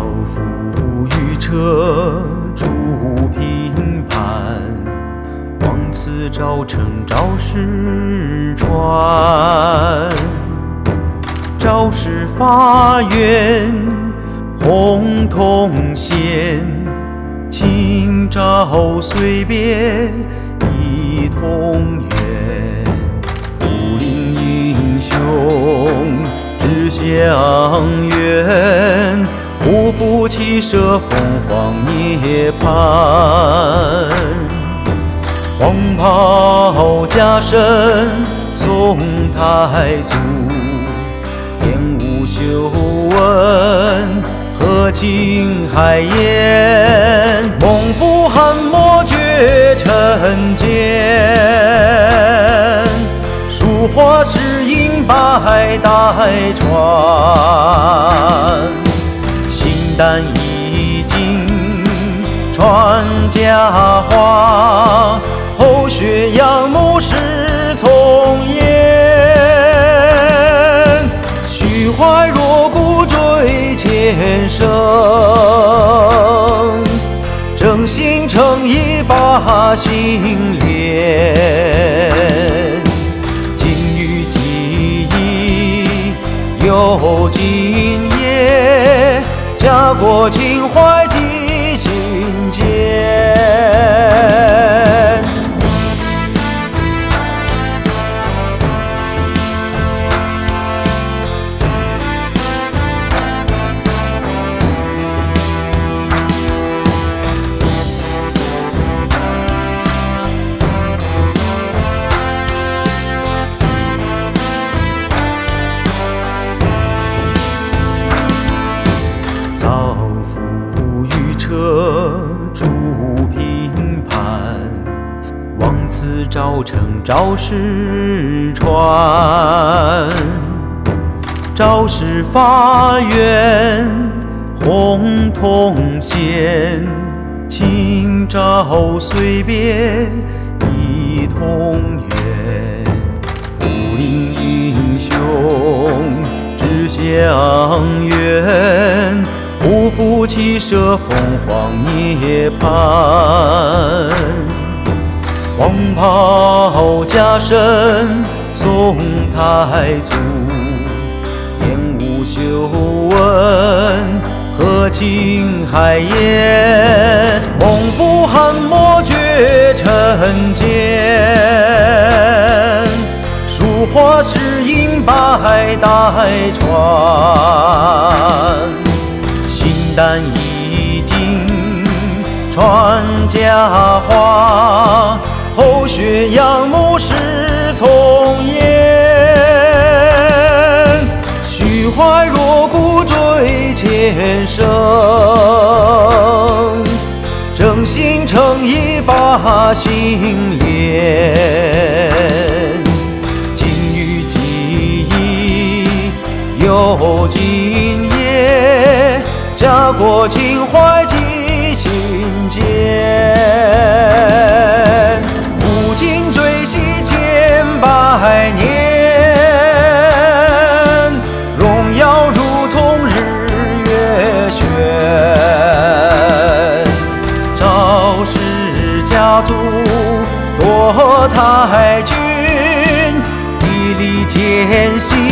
浮夫余车出平叛望此朝承朝势传朝誓发愿红铜仙今朝随别一同远武林英雄志向不负骑射凤凰涅槃。黄袍加身宋太祖，演武修文和清海晏，猛虎汉末绝尘间，书画诗音百代传，形单意境传佳话。后学仰慕师从严，虚怀若谷追前生，正心诚意把心连。金玉记忆有今，家国情怀。何处评判？望此朝臣，昭示川昭示发源，洪洞县今朝随别，一同愿武林英雄志向远。不负骑射凤凰涅槃，黄袍加身宋太祖，演武修文和清海晏，猛虎汉末绝尘间，书画诗音百代传。但已经传佳话，后学仰慕师从严，虚怀若谷追前生，正心诚意把心连。国情怀记心间，抚今追昔千百年，荣耀如同日月悬。赵氏家族多才俊，砥砺艰辛。